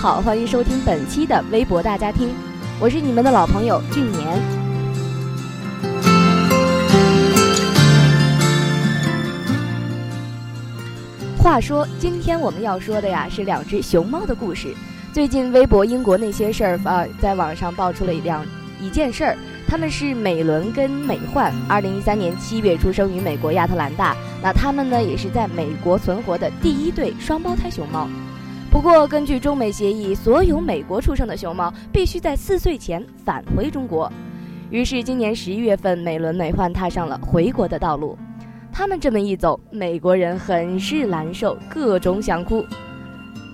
好，欢迎收听本期的微博大家听，我是你们的老朋友俊年。话说，今天我们要说的呀是两只熊猫的故事。最近微博英国那些事儿啊，在网上爆出了一两一件事儿，他们是美伦跟美焕，二零一三年七月出生于美国亚特兰大，那他们呢也是在美国存活的第一对双胞胎熊猫。不过，根据中美协议，所有美国出生的熊猫必须在四岁前返回中国。于是，今年十一月份，美伦美奂踏上了回国的道路。他们这么一走，美国人很是难受，各种想哭。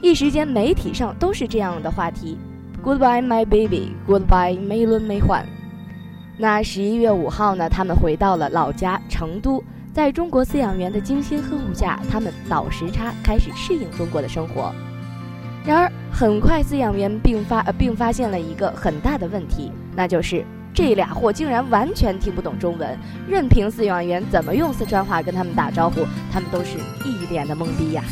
一时间，媒体上都是这样的话题：“Goodbye, my baby. Goodbye, 美伦美奂。”那十一月五号呢？他们回到了老家成都，在中国饲养员的精心呵护下，他们倒时差，开始适应中国的生活。然而，很快饲养员并发呃并发现了一个很大的问题，那就是这俩货竟然完全听不懂中文，任凭饲养员怎么用四川话跟他们打招呼，他们都是一脸的懵逼呀。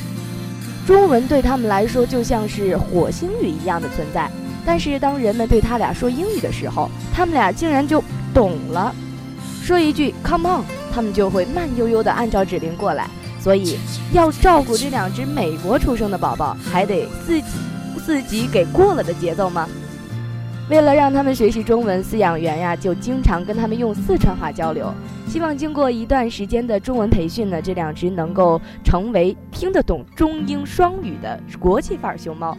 中文对他们来说就像是火星语一样的存在，但是当人们对他俩说英语的时候，他们俩竟然就懂了，说一句 “come on”，他们就会慢悠悠地按照指令过来。所以，要照顾这两只美国出生的宝宝，还得自己自己给过了的节奏吗？为了让他们学习中文，饲养员呀就经常跟他们用四川话交流。希望经过一段时间的中文培训呢，这两只能够成为听得懂中英双语的国际范儿熊猫。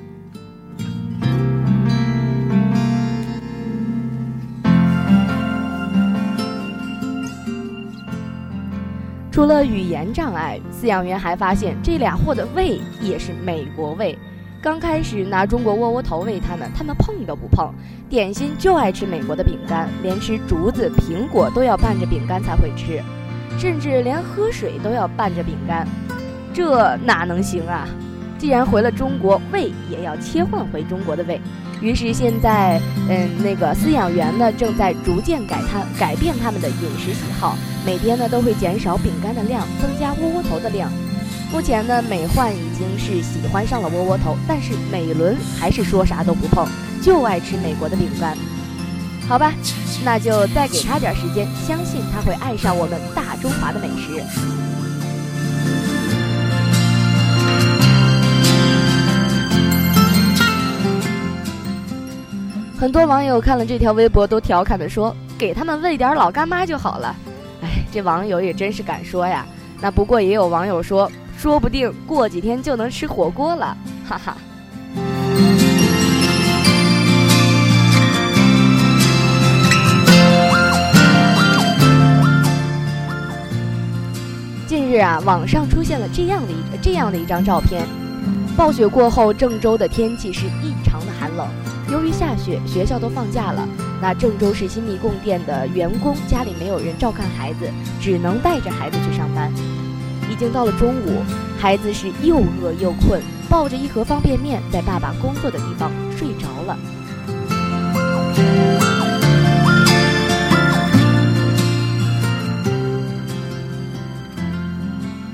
除了语言障碍，饲养员还发现这俩货的胃也是美国胃。刚开始拿中国窝窝头喂它们，它们碰都不碰；点心就爱吃美国的饼干，连吃竹子、苹果都要拌着饼干才会吃，甚至连喝水都要拌着饼干。这哪能行啊？既然回了中国，胃也要切换回中国的胃。于是现在，嗯，那个饲养员呢，正在逐渐改他改变他们的饮食喜好，每天呢都会减少饼干的量，增加窝窝头的量。目前呢，美焕已经是喜欢上了窝窝头，但是美伦还是说啥都不碰，就爱吃美国的饼干。好吧，那就再给他点时间，相信他会爱上我们大中华的美食。很多网友看了这条微博，都调侃的说：“给他们喂点老干妈就好了。”哎，这网友也真是敢说呀。那不过也有网友说：“说不定过几天就能吃火锅了。”哈哈。近日啊，网上出现了这样的一这样的一张照片：暴雪过后，郑州的天气是异常的寒冷。由于下雪，学校都放假了。那郑州市新密供电的员工家里没有人照看孩子，只能带着孩子去上班。已经到了中午，孩子是又饿又困，抱着一盒方便面，在爸爸工作的地方睡着了。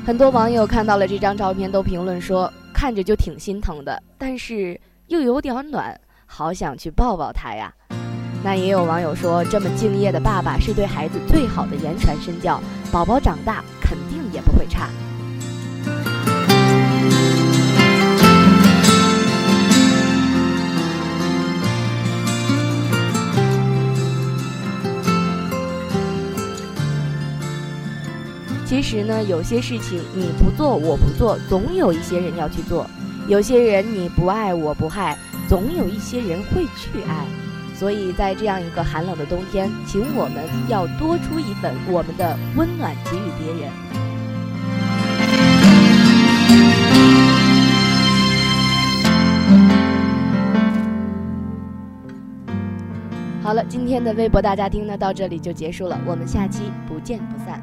很多网友看到了这张照片，都评论说，看着就挺心疼的，但是又有点暖。好想去抱抱他呀！那也有网友说，这么敬业的爸爸是对孩子最好的言传身教，宝宝长大肯定也不会差。其实呢，有些事情你不做我不做，总有一些人要去做；有些人你不爱我不害。总有一些人会去爱，所以在这样一个寒冷的冬天，请我们要多出一份我们的温暖给予别人。好了，今天的微博大家听呢，到这里就结束了，我们下期不见不散。